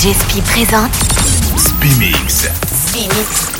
DJ Spi présente Spimix. Spimix.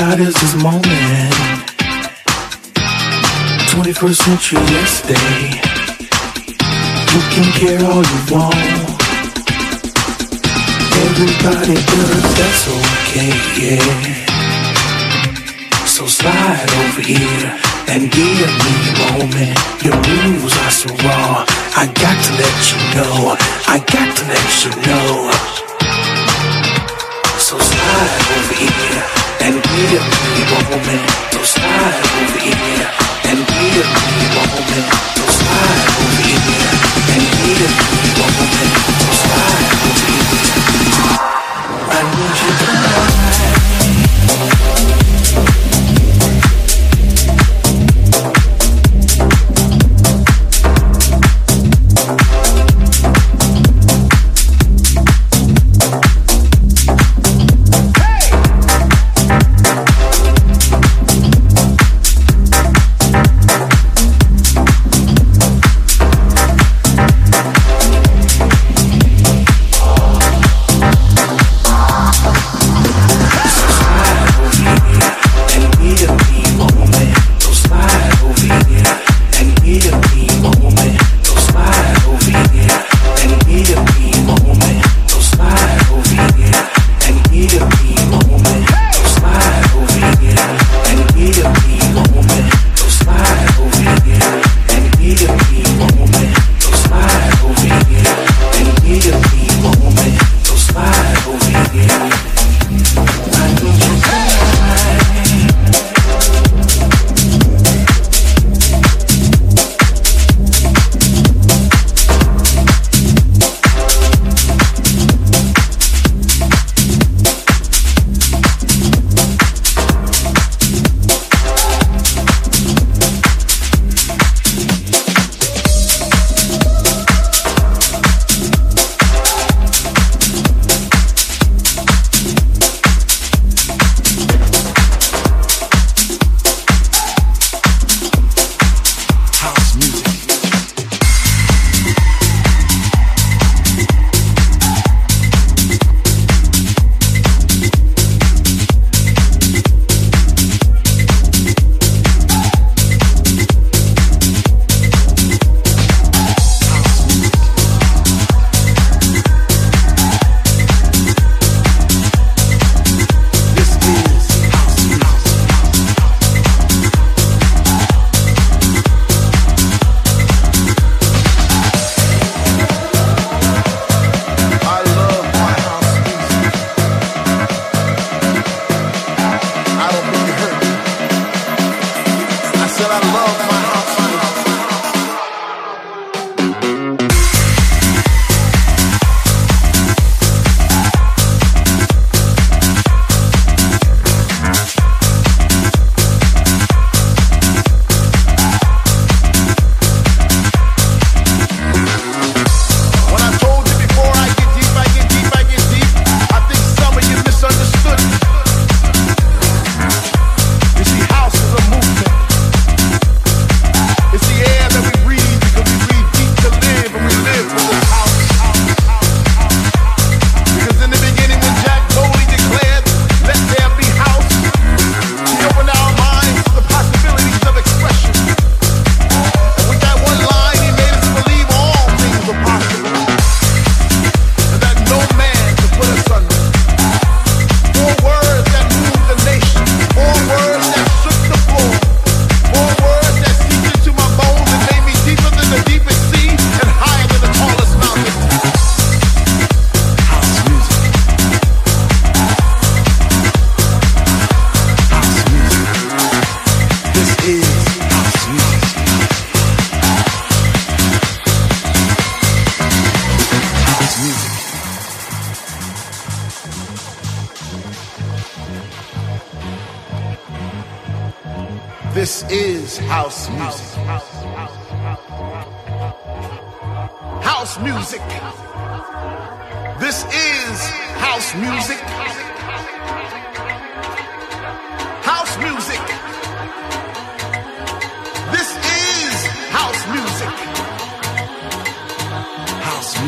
God is this moment. 21st century yesterday. You can care all you want. Everybody does, that's okay, yeah. So slide over here and give me a moment. Your moves are so raw. I got to let you know. I got to let you know. So slide over here. Tranquilo, vivo a momento, estar over here. Tranquilo, vivo a momento, estar over here. Tranquilo, vivo a momento.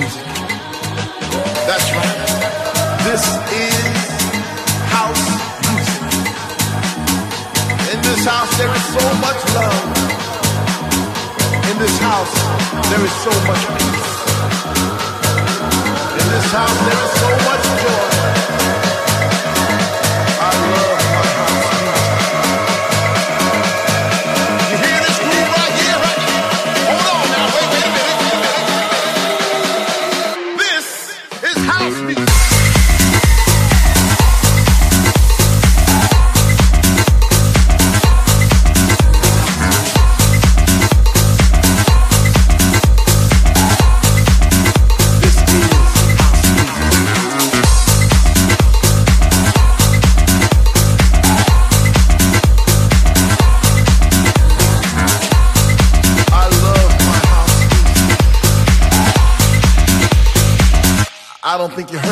music. That's right. This is house music. In this house, there is so much love. In this house, there is so much peace. In this house, there is think you heard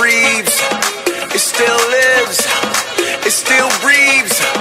breathes. It still lives. It still breathes.